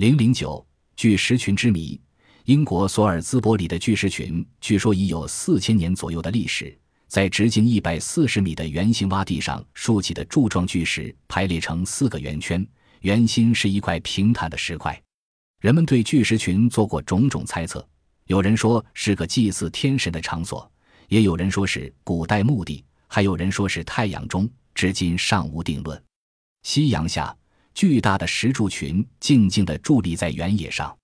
零零九巨石群之谜。英国索尔兹伯里的巨石群，据说已有四千年左右的历史。在直径一百四十米的圆形洼地上竖起的柱状巨石，排列成四个圆圈，圆心是一块平坦的石块。人们对巨石群做过种种猜测，有人说是个祭祀天神的场所，也有人说是古代墓地，还有人说是太阳钟，至今尚无定论。夕阳下。巨大的石柱群静静地伫立在原野上。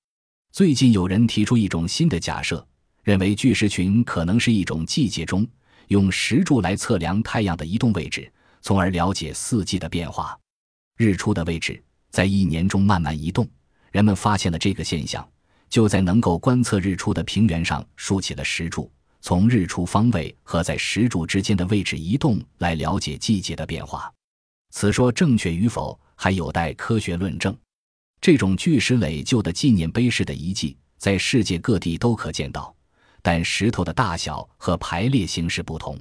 最近有人提出一种新的假设，认为巨石群可能是一种季节钟，用石柱来测量太阳的移动位置，从而了解四季的变化。日出的位置在一年中慢慢移动，人们发现了这个现象，就在能够观测日出的平原上竖起了石柱，从日出方位和在石柱之间的位置移动来了解季节的变化。此说正确与否？还有待科学论证。这种巨石垒就的纪念碑式的遗迹，在世界各地都可见到，但石头的大小和排列形式不同。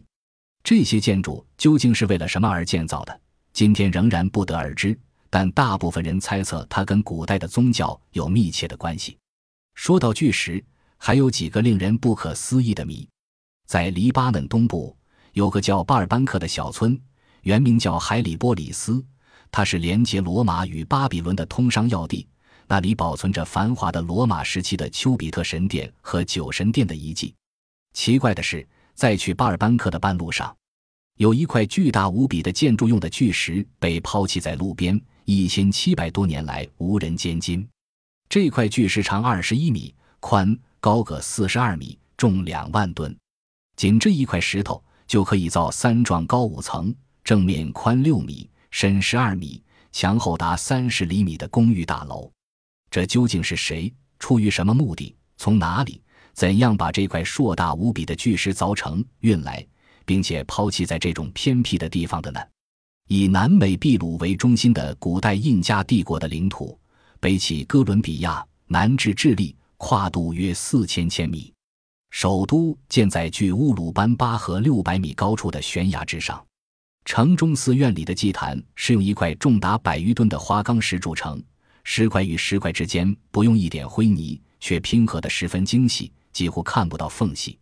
这些建筑究竟是为了什么而建造的，今天仍然不得而知。但大部分人猜测，它跟古代的宗教有密切的关系。说到巨石，还有几个令人不可思议的谜。在黎巴嫩东部有个叫巴尔班克的小村，原名叫海里波里斯。它是连接罗马与巴比伦的通商要地，那里保存着繁华的罗马时期的丘比特神殿和酒神殿的遗迹。奇怪的是，在去巴尔班克的半路上，有一块巨大无比的建筑用的巨石被抛弃在路边，一千七百多年来无人监禁。这块巨石长二十一米，宽高个四十二米，重两万吨。仅这一块石头就可以造三幢高五层、正面宽六米。深十二米、墙厚达三十厘米的公寓大楼，这究竟是谁？出于什么目的？从哪里？怎样把这块硕大无比的巨石凿成、运来，并且抛弃在这种偏僻的地方的呢？以南美秘鲁为中心的古代印加帝国的领土，北起哥伦比亚，南至智利，跨度约四千千米。首都建在距乌鲁班巴河六百米高处的悬崖之上。城中寺院里的祭坛是用一块重达百余吨的花岗石铸成，石块与石块之间不用一点灰泥，却拼合得十分精细，几乎看不到缝隙。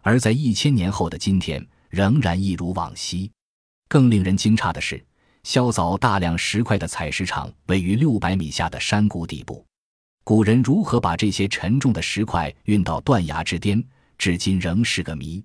而在一千年后的今天，仍然一如往昔。更令人惊诧的是，削凿大量石块的采石场位于六百米下的山谷底部。古人如何把这些沉重的石块运到断崖之巅，至今仍是个谜。